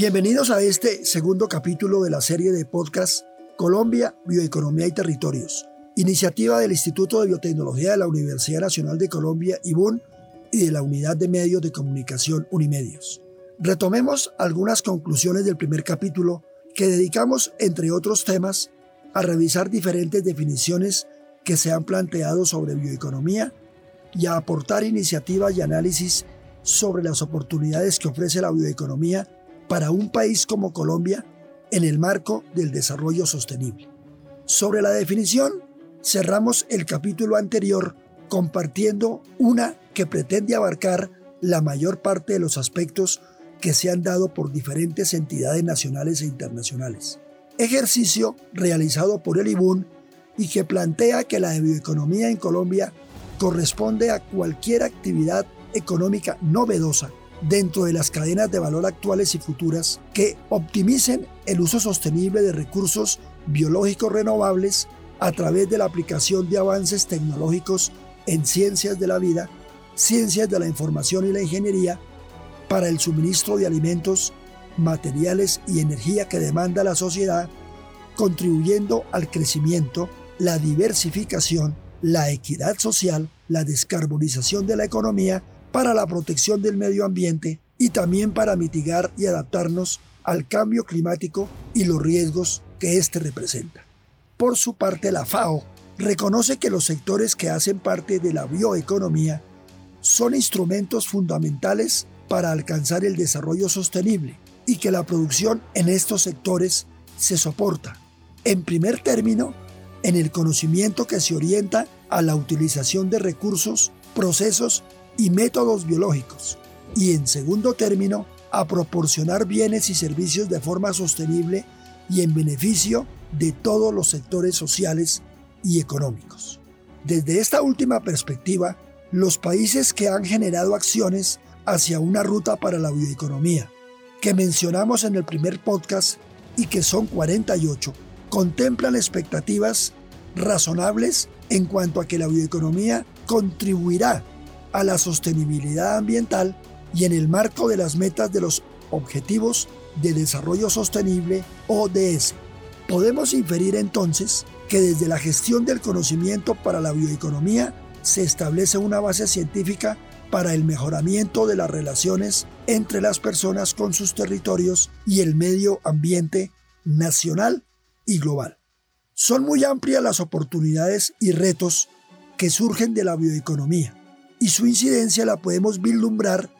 Bienvenidos a este segundo capítulo de la serie de podcast Colombia, Bioeconomía y Territorios, iniciativa del Instituto de Biotecnología de la Universidad Nacional de Colombia, IBUN, y de la Unidad de Medios de Comunicación Unimedios. Retomemos algunas conclusiones del primer capítulo que dedicamos, entre otros temas, a revisar diferentes definiciones que se han planteado sobre bioeconomía y a aportar iniciativas y análisis sobre las oportunidades que ofrece la bioeconomía para un país como Colombia en el marco del desarrollo sostenible. Sobre la definición, cerramos el capítulo anterior compartiendo una que pretende abarcar la mayor parte de los aspectos que se han dado por diferentes entidades nacionales e internacionales. Ejercicio realizado por el IBUN y que plantea que la bioeconomía en Colombia corresponde a cualquier actividad económica novedosa dentro de las cadenas de valor actuales y futuras que optimicen el uso sostenible de recursos biológicos renovables a través de la aplicación de avances tecnológicos en ciencias de la vida, ciencias de la información y la ingeniería para el suministro de alimentos, materiales y energía que demanda la sociedad, contribuyendo al crecimiento, la diversificación, la equidad social, la descarbonización de la economía para la protección del medio ambiente y también para mitigar y adaptarnos al cambio climático y los riesgos que éste representa. Por su parte, la FAO reconoce que los sectores que hacen parte de la bioeconomía son instrumentos fundamentales para alcanzar el desarrollo sostenible y que la producción en estos sectores se soporta, en primer término, en el conocimiento que se orienta a la utilización de recursos, procesos y métodos biológicos, y en segundo término, a proporcionar bienes y servicios de forma sostenible y en beneficio de todos los sectores sociales y económicos. Desde esta última perspectiva, los países que han generado acciones hacia una ruta para la bioeconomía, que mencionamos en el primer podcast y que son 48, contemplan expectativas razonables en cuanto a que la bioeconomía contribuirá a la sostenibilidad ambiental y en el marco de las metas de los Objetivos de Desarrollo Sostenible ODS. Podemos inferir entonces que desde la gestión del conocimiento para la bioeconomía se establece una base científica para el mejoramiento de las relaciones entre las personas con sus territorios y el medio ambiente nacional y global. Son muy amplias las oportunidades y retos que surgen de la bioeconomía y su incidencia la podemos vislumbrar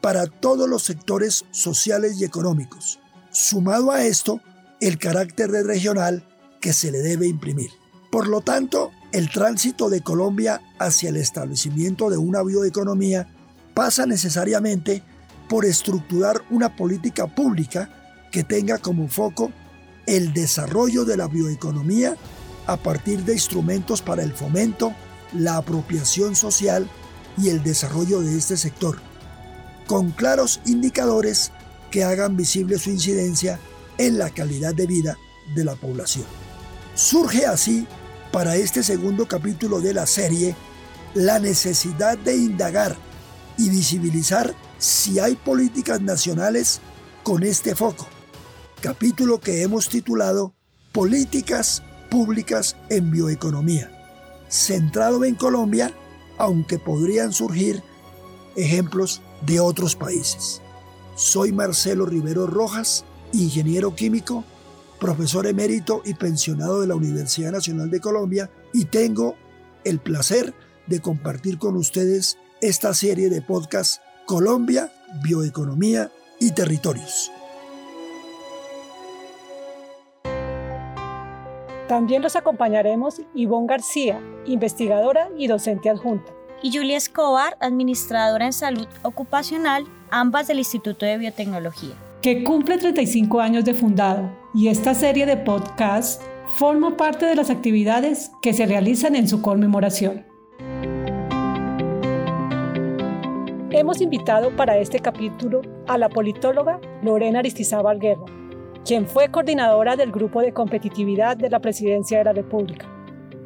para todos los sectores sociales y económicos. Sumado a esto, el carácter regional que se le debe imprimir. Por lo tanto, el tránsito de Colombia hacia el establecimiento de una bioeconomía pasa necesariamente por estructurar una política pública que tenga como foco el desarrollo de la bioeconomía a partir de instrumentos para el fomento, la apropiación social y el desarrollo de este sector, con claros indicadores que hagan visible su incidencia en la calidad de vida de la población. Surge así, para este segundo capítulo de la serie, la necesidad de indagar y visibilizar si hay políticas nacionales con este foco, capítulo que hemos titulado Políticas Públicas en Bioeconomía, centrado en Colombia aunque podrían surgir ejemplos de otros países. Soy Marcelo Rivero Rojas, ingeniero químico, profesor emérito y pensionado de la Universidad Nacional de Colombia y tengo el placer de compartir con ustedes esta serie de podcasts Colombia, Bioeconomía y Territorios. También los acompañaremos Ivonne García, investigadora y docente adjunta. Y Julia Escobar, administradora en salud ocupacional, ambas del Instituto de Biotecnología. Que cumple 35 años de fundado y esta serie de podcasts forma parte de las actividades que se realizan en su conmemoración. Hemos invitado para este capítulo a la politóloga Lorena Aristizábal Guerra, quien fue coordinadora del Grupo de Competitividad de la Presidencia de la República,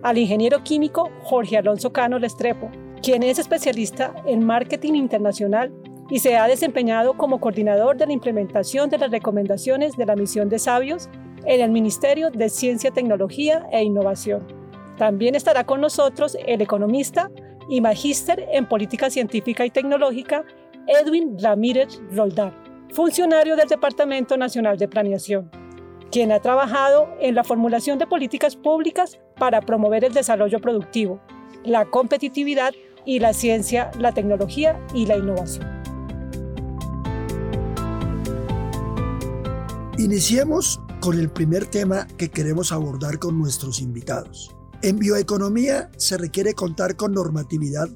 al ingeniero químico Jorge Alonso Cano Lestrepo, quien es especialista en marketing internacional y se ha desempeñado como coordinador de la implementación de las recomendaciones de la misión de sabios en el Ministerio de Ciencia, Tecnología e Innovación. También estará con nosotros el economista y magíster en política científica y tecnológica Edwin Ramírez Roldán, funcionario del Departamento Nacional de Planeación, quien ha trabajado en la formulación de políticas públicas para promover el desarrollo productivo, la competitividad y la ciencia, la tecnología y la innovación. Iniciemos con el primer tema que queremos abordar con nuestros invitados. En bioeconomía se requiere contar con normatividad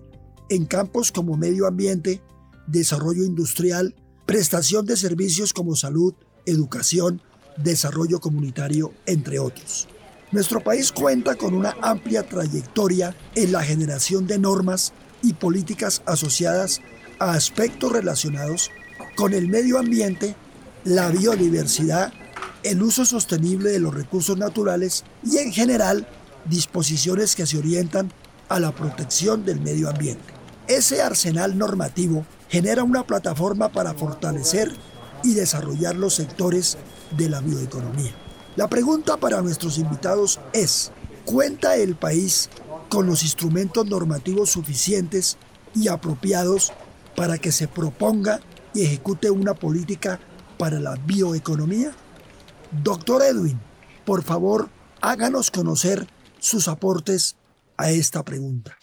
en campos como medio ambiente, desarrollo industrial, prestación de servicios como salud, educación, desarrollo comunitario, entre otros. Nuestro país cuenta con una amplia trayectoria en la generación de normas y políticas asociadas a aspectos relacionados con el medio ambiente, la biodiversidad, el uso sostenible de los recursos naturales y en general disposiciones que se orientan a la protección del medio ambiente. Ese arsenal normativo genera una plataforma para fortalecer y desarrollar los sectores de la bioeconomía. La pregunta para nuestros invitados es, ¿cuenta el país con los instrumentos normativos suficientes y apropiados para que se proponga y ejecute una política para la bioeconomía? Doctor Edwin, por favor, háganos conocer sus aportes a esta pregunta.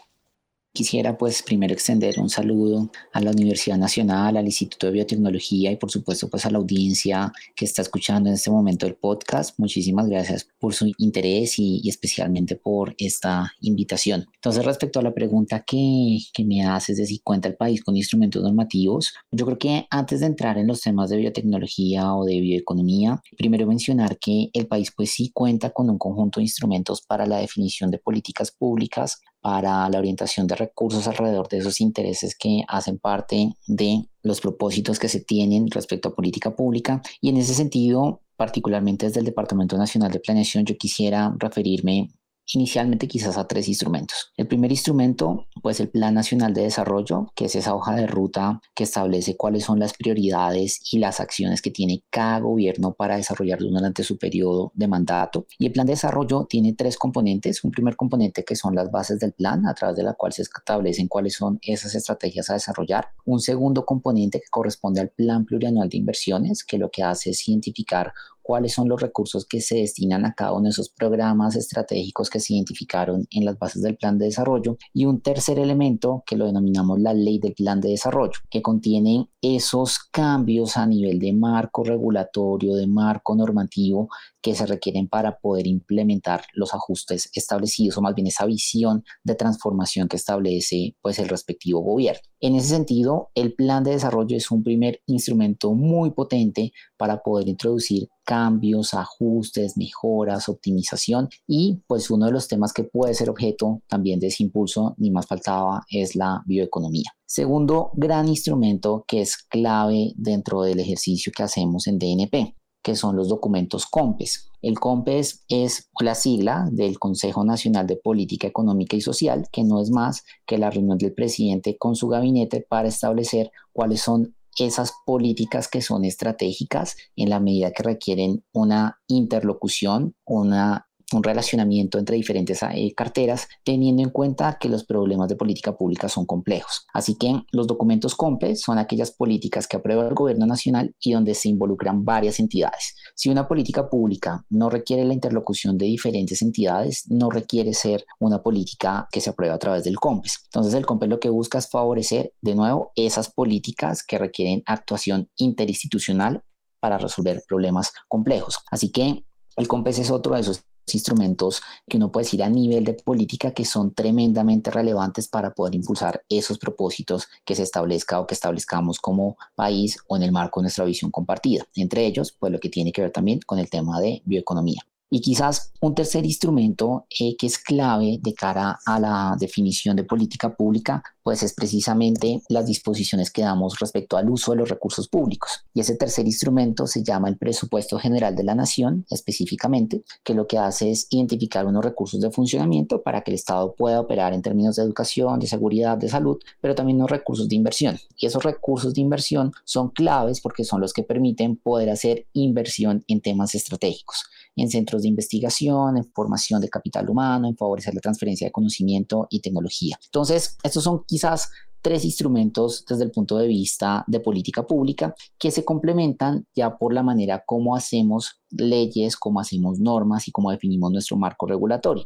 Quisiera pues primero extender un saludo a la Universidad Nacional, al Instituto de Biotecnología y por supuesto pues a la audiencia que está escuchando en este momento el podcast. Muchísimas gracias por su interés y, especialmente por esta invitación. Entonces respecto a la pregunta que, que me haces de si cuenta el país con instrumentos normativos, yo creo que antes de entrar en los temas de biotecnología o de bioeconomía, primero mencionar que el país pues sí cuenta con un conjunto de instrumentos para la definición de políticas públicas para la orientación de recursos alrededor de esos intereses que hacen parte de los propósitos que se tienen respecto a política pública. Y en ese sentido, particularmente desde el Departamento Nacional de Planeación, yo quisiera referirme inicialmente quizás a tres instrumentos. El primer instrumento, pues el Plan Nacional de Desarrollo, que es esa hoja de ruta que establece cuáles son las prioridades y las acciones que tiene cada gobierno para desarrollar durante su periodo de mandato. Y el Plan de Desarrollo tiene tres componentes. Un primer componente que son las bases del plan, a través de la cual se establecen cuáles son esas estrategias a desarrollar. Un segundo componente que corresponde al Plan Plurianual de Inversiones, que lo que hace es identificar cuáles son los recursos que se destinan a cada uno de esos programas estratégicos que se identificaron en las bases del plan de desarrollo. Y un tercer elemento que lo denominamos la ley del plan de desarrollo, que contiene esos cambios a nivel de marco regulatorio, de marco normativo que se requieren para poder implementar los ajustes establecidos o más bien esa visión de transformación que establece pues el respectivo gobierno. En ese sentido, el plan de desarrollo es un primer instrumento muy potente para poder introducir cambios, ajustes, mejoras, optimización y pues uno de los temas que puede ser objeto también de ese impulso, ni más faltaba, es la bioeconomía. Segundo gran instrumento que es clave dentro del ejercicio que hacemos en DNP que son los documentos COMPES. El COMPES es la sigla del Consejo Nacional de Política Económica y Social, que no es más que la reunión del presidente con su gabinete para establecer cuáles son esas políticas que son estratégicas en la medida que requieren una interlocución, una un relacionamiento entre diferentes eh, carteras, teniendo en cuenta que los problemas de política pública son complejos. Así que los documentos COMPE son aquellas políticas que aprueba el gobierno nacional y donde se involucran varias entidades. Si una política pública no requiere la interlocución de diferentes entidades, no requiere ser una política que se aprueba a través del COMPES. Entonces el COMPES lo que busca es favorecer de nuevo esas políticas que requieren actuación interinstitucional para resolver problemas complejos. Así que el COMPES es otro de esos instrumentos que uno puede decir a nivel de política que son tremendamente relevantes para poder impulsar esos propósitos que se establezca o que establezcamos como país o en el marco de nuestra visión compartida. Entre ellos, pues lo que tiene que ver también con el tema de bioeconomía. Y quizás un tercer instrumento eh, que es clave de cara a la definición de política pública, pues es precisamente las disposiciones que damos respecto al uso de los recursos públicos. Y ese tercer instrumento se llama el presupuesto general de la nación, específicamente, que lo que hace es identificar unos recursos de funcionamiento para que el Estado pueda operar en términos de educación, de seguridad, de salud, pero también unos recursos de inversión. Y esos recursos de inversión son claves porque son los que permiten poder hacer inversión en temas estratégicos en centros de investigación, en formación de capital humano, en favorecer la transferencia de conocimiento y tecnología. Entonces, estos son quizás tres instrumentos desde el punto de vista de política pública que se complementan ya por la manera como hacemos leyes, cómo hacemos normas y cómo definimos nuestro marco regulatorio.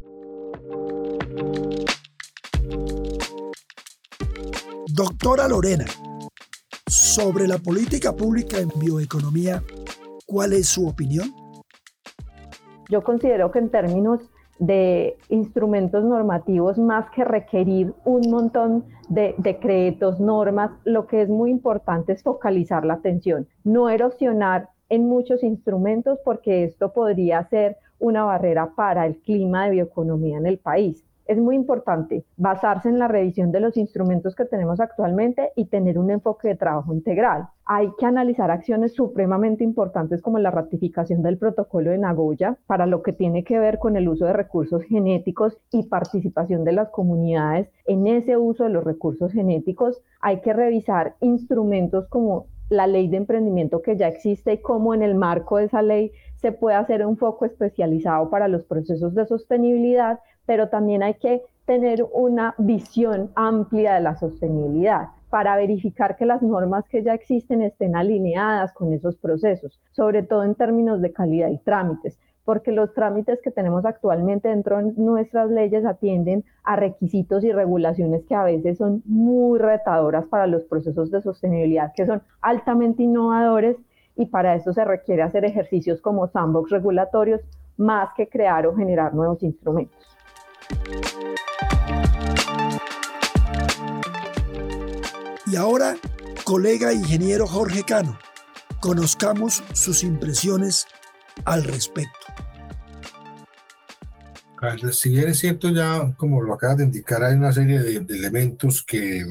Doctora Lorena, sobre la política pública en bioeconomía, ¿cuál es su opinión? Yo considero que en términos de instrumentos normativos, más que requerir un montón de decretos, normas, lo que es muy importante es focalizar la atención, no erosionar en muchos instrumentos porque esto podría ser una barrera para el clima de bioeconomía en el país es muy importante basarse en la revisión de los instrumentos que tenemos actualmente y tener un enfoque de trabajo integral. Hay que analizar acciones supremamente importantes como la ratificación del protocolo de Nagoya para lo que tiene que ver con el uso de recursos genéticos y participación de las comunidades en ese uso de los recursos genéticos. Hay que revisar instrumentos como la ley de emprendimiento que ya existe y cómo en el marco de esa ley se puede hacer un foco especializado para los procesos de sostenibilidad, pero también hay que tener una visión amplia de la sostenibilidad para verificar que las normas que ya existen estén alineadas con esos procesos, sobre todo en términos de calidad y trámites, porque los trámites que tenemos actualmente dentro de nuestras leyes atienden a requisitos y regulaciones que a veces son muy retadoras para los procesos de sostenibilidad, que son altamente innovadores y para eso se requiere hacer ejercicios como sandbox regulatorios más que crear o generar nuevos instrumentos. Y ahora, colega ingeniero Jorge Cano, conozcamos sus impresiones al respecto. Si bien es cierto, ya como lo acabas de indicar, hay una serie de, elementos que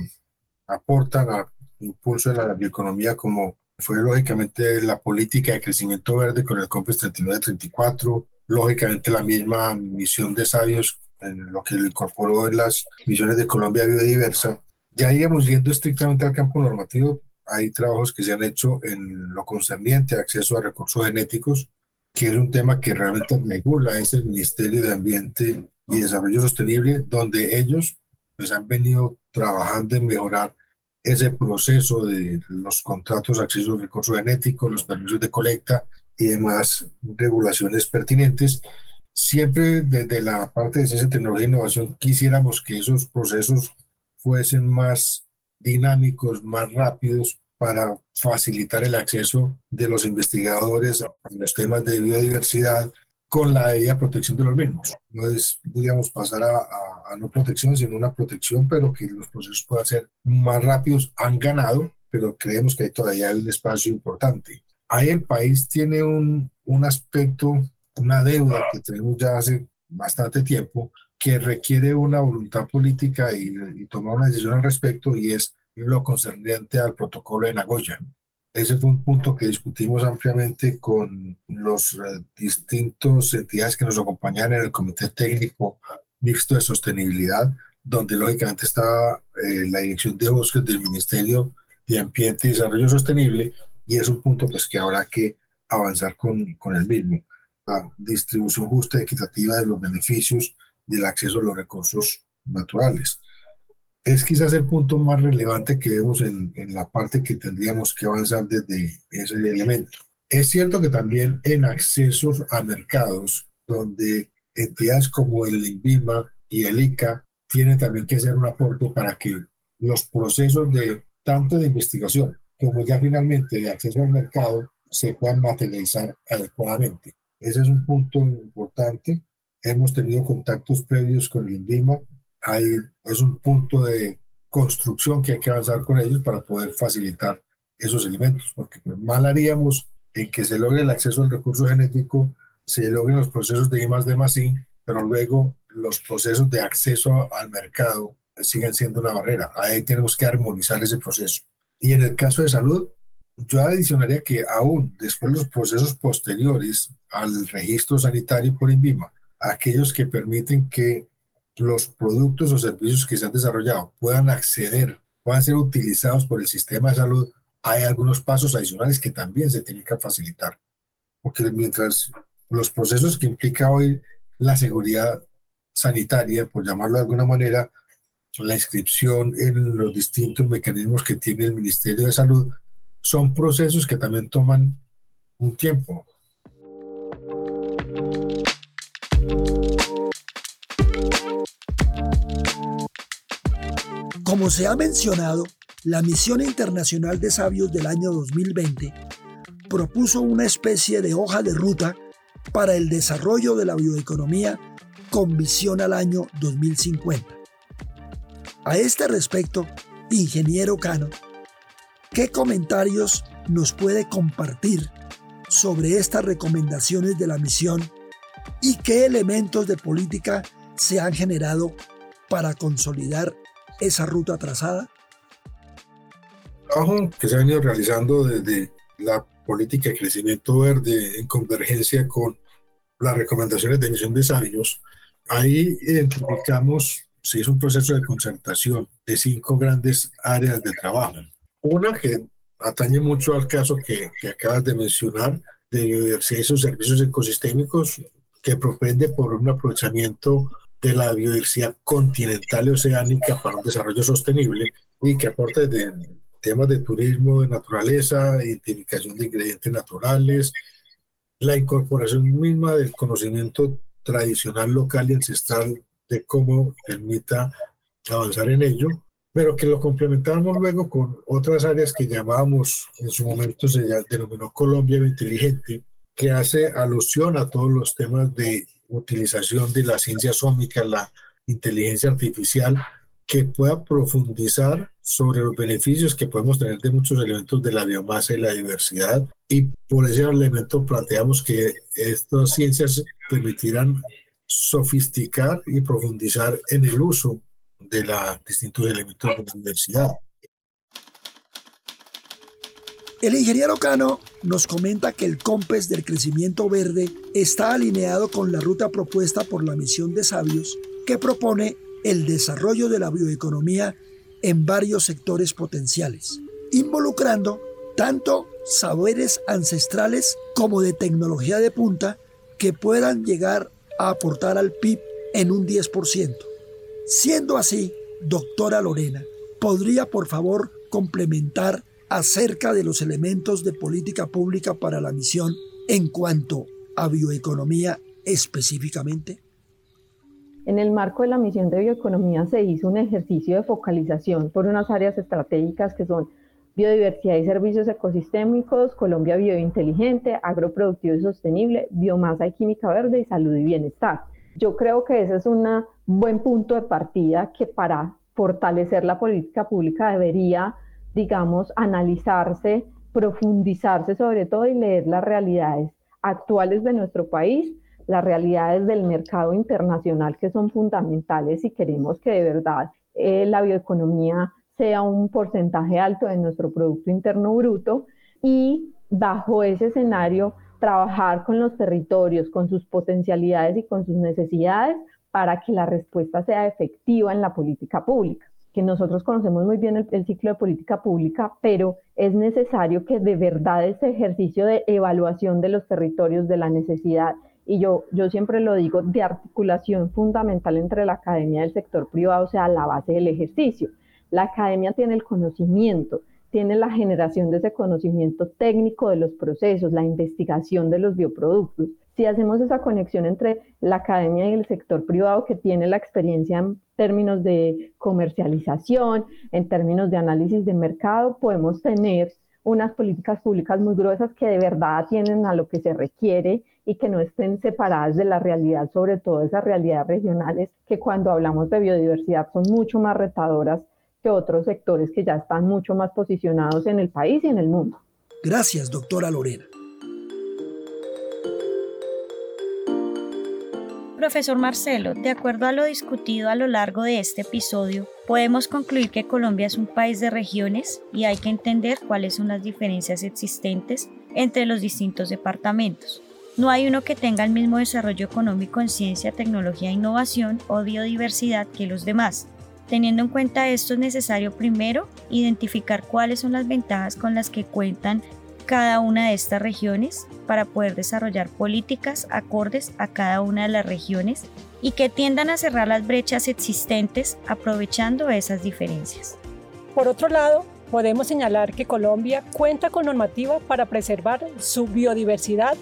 aportan al impulso de la bioeconomía, como fue lógicamente la política de crecimiento verde con el COMPES 3934, lógicamente la misma misión de sabios en lo que lo incorporó en las misiones de Colombia Biodiversa. Ya íbamos yendo estrictamente al campo normativo. Hay trabajos que se han hecho en lo concerniente a acceso a recursos genéticos, que es un tema que realmente regula, es el Ministerio de Ambiente y Desarrollo Sostenible, donde ellos pues, han venido trabajando en mejorar ese proceso de los contratos de acceso a recursos genéticos, los permisos de colecta y demás regulaciones pertinentes siempre desde la parte de ciencia, tecnología e innovación quisiéramos que esos procesos fuesen más dinámicos, más rápidos para facilitar el acceso de los investigadores a los temas de biodiversidad con la debida protección de los mismos. No es, digamos, pasar a, a, no protección, sino una protección, pero que los procesos puedan ser más rápidos. Han ganado, pero creemos que hay todavía un espacio importante. Ahí el país tiene un, un aspecto una deuda que tenemos ya hace bastante tiempo que requiere una voluntad política y, tomar una decisión al respecto y es lo concerniente al protocolo de Nagoya. Ese fue un punto que discutimos ampliamente con los eh, distintos entidades que nos acompañan en el Comité Técnico Mixto de Sostenibilidad, donde lógicamente está eh, la Dirección de Bosques del Ministerio de Ambiente y Desarrollo Sostenible, y es un punto pues, que habrá que avanzar con, con el mismo la distribución justa y equitativa de los beneficios del acceso a los recursos naturales. Es quizás el punto más relevante que vemos en, en la parte que tendríamos que avanzar desde ese elemento. Es cierto que también en accesos a mercados, donde entidades como el INVIMA y el ICA tienen también que hacer un aporte para que los procesos de tanto de investigación como ya finalmente de acceso al mercado se puedan materializar adecuadamente. Ese es un punto importante hemos tenido contactos previos con el INVIMA. Hay, es un punto de construcción que hay que avanzar con ellos para poder facilitar esos elementos, porque pues, mal haríamos en que se logre el acceso al recurso genético, se logren los procesos de I D I, pero luego los procesos de acceso al mercado siguen siendo una barrera. Ahí tenemos que armonizar ese proceso. Y en el caso de salud, yo adicionaría que aún después de los procesos posteriores al registro sanitario por INVIMA, aquellos que permiten que los productos o servicios que se han desarrollado puedan acceder, puedan ser utilizados por el sistema de salud, hay algunos pasos adicionales que también se tienen que facilitar. Porque mientras los procesos que implica hoy la seguridad sanitaria, por llamarlo de alguna manera, la inscripción en los distintos mecanismos que tiene el Ministerio de Salud, son procesos que también toman un tiempo. Como se ha mencionado, la Misión Internacional de Sabios del año 2020 propuso una especie de hoja de ruta para el desarrollo de la bioeconomía con visión al año 2050. A este respecto, ingeniero Cano, ¿qué comentarios nos puede compartir sobre estas recomendaciones de la misión y qué elementos de política se han generado para consolidar esa ruta trazada? trabajo que se ha venido realizando desde la política de crecimiento verde en convergencia con las recomendaciones de emisión de sabios, ahí identificamos, si es un proceso de concertación de cinco grandes áreas de trabajo. Una que atañe mucho al caso que, que acabas de mencionar, de biodiversidad y sus servicios ecosistémicos, que propende por un aprovechamiento de la biodiversidad continental y oceánica para un desarrollo sostenible y que aporta desde temas de turismo de naturaleza, identificación de ingredientes naturales, la incorporación misma del conocimiento tradicional, local y ancestral de cómo permita avanzar en ello, pero que lo complementamos luego con otras áreas que llamábamos, en su momento se denominó Colombia Inteligente, que hace alusión a todos los temas de utilización de la ciencia sómica, la inteligencia artificial, que pueda profundizar sobre los beneficios que podemos tener de muchos elementos de la biomasa y la diversidad. Y por ese elemento planteamos que estas ciencias permitirán sofisticar y profundizar en el uso de los distintos elementos de la diversidad. El ingeniero Cano nos comenta que el COMPES del crecimiento verde está alineado con la ruta propuesta por la misión de sabios que propone el desarrollo de la bioeconomía en varios sectores potenciales, involucrando tanto saberes ancestrales como de tecnología de punta que puedan llegar a aportar al PIB en un 10%. Siendo así, doctora Lorena, ¿podría por favor complementar acerca de los elementos de política pública para la misión en cuanto a bioeconomía específicamente? En el marco de la misión de bioeconomía se hizo un ejercicio de focalización por unas áreas estratégicas que son biodiversidad y servicios ecosistémicos, Colombia biointeligente, agroproductivo y sostenible, biomasa y química verde y salud y bienestar. Yo creo que ese es un buen punto de partida que para fortalecer la política pública debería, digamos, analizarse, profundizarse sobre todo y leer las realidades actuales de nuestro país las realidades del mercado internacional que son fundamentales si queremos que de verdad eh, la bioeconomía sea un porcentaje alto de nuestro Producto Interno Bruto y bajo ese escenario trabajar con los territorios, con sus potencialidades y con sus necesidades para que la respuesta sea efectiva en la política pública que nosotros conocemos muy bien el, ciclo de política pública, pero es necesario que de verdad ese ejercicio de evaluación de los territorios, de la necesidad y yo, yo siempre lo digo, de articulación fundamental entre la academia y el sector privado, sea, la base del ejercicio. La academia tiene el conocimiento, tiene la generación de ese conocimiento técnico de los procesos, la investigación de los bioproductos. Si hacemos esa conexión entre la academia y el sector privado que tiene la experiencia en términos de comercialización, en términos de análisis de mercado, podemos tener unas políticas públicas muy gruesas que de verdad tienen a lo que se requiere y que no estén separadas de la realidad, sobre todo esas realidades regionales que cuando hablamos de biodiversidad son mucho más retadoras que otros sectores que ya están mucho más posicionados en el país y en el mundo. Gracias, doctora Lorena. Profesor Marcelo, de acuerdo a lo discutido a lo largo de este episodio, podemos concluir que Colombia es un país de regiones y hay que entender cuáles son las diferencias existentes entre los distintos departamentos. No hay uno que tenga el mismo desarrollo económico en ciencia, tecnología, innovación o biodiversidad que los demás. Teniendo en cuenta esto es necesario primero identificar cuáles son las ventajas con las que cuentan cada una de estas regiones para poder desarrollar políticas acordes a cada una de las regiones y que tiendan a cerrar las brechas existentes aprovechando esas diferencias. Por otro lado, podemos señalar que Colombia cuenta con normativa para preservar su biodiversidad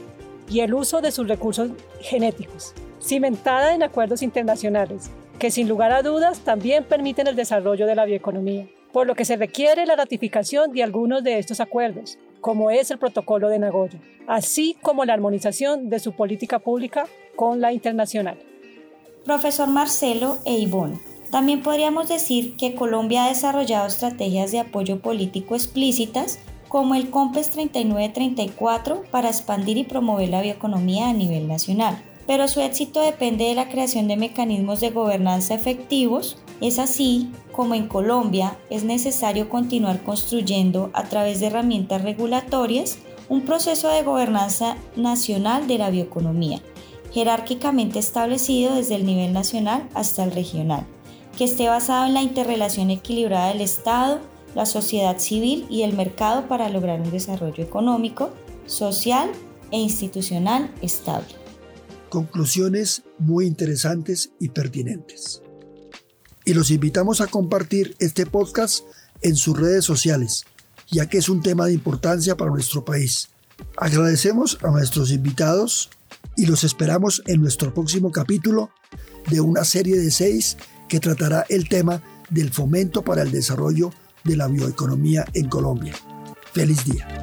y el uso de sus recursos genéticos, cimentada en acuerdos internacionales, que sin lugar a dudas también permiten el desarrollo de la bioeconomía, por lo que se requiere la ratificación de algunos de estos acuerdos, como es el Protocolo de Nagoya, así como la armonización de su política pública con la internacional. Profesor Marcelo e Ivonne, también podríamos decir que Colombia ha desarrollado estrategias de apoyo político explícitas como el COMPES 3934 para expandir y promover la bioeconomía a nivel nacional. Pero su éxito depende de la creación de mecanismos de gobernanza efectivos. Es así como en Colombia es necesario continuar construyendo a través de herramientas regulatorias un proceso de gobernanza nacional de la bioeconomía, jerárquicamente establecido desde el nivel nacional hasta el regional, que esté basado en la interrelación equilibrada del Estado, la sociedad civil y el mercado para lograr un desarrollo económico, social e institucional estable. Conclusiones muy interesantes y pertinentes. Y los invitamos a compartir este podcast en sus redes sociales, ya que es un tema de importancia para nuestro país. Agradecemos a nuestros invitados y los esperamos en nuestro próximo capítulo de una serie de seis que tratará el tema del fomento para el desarrollo de la bioeconomía en Colombia. Feliz día.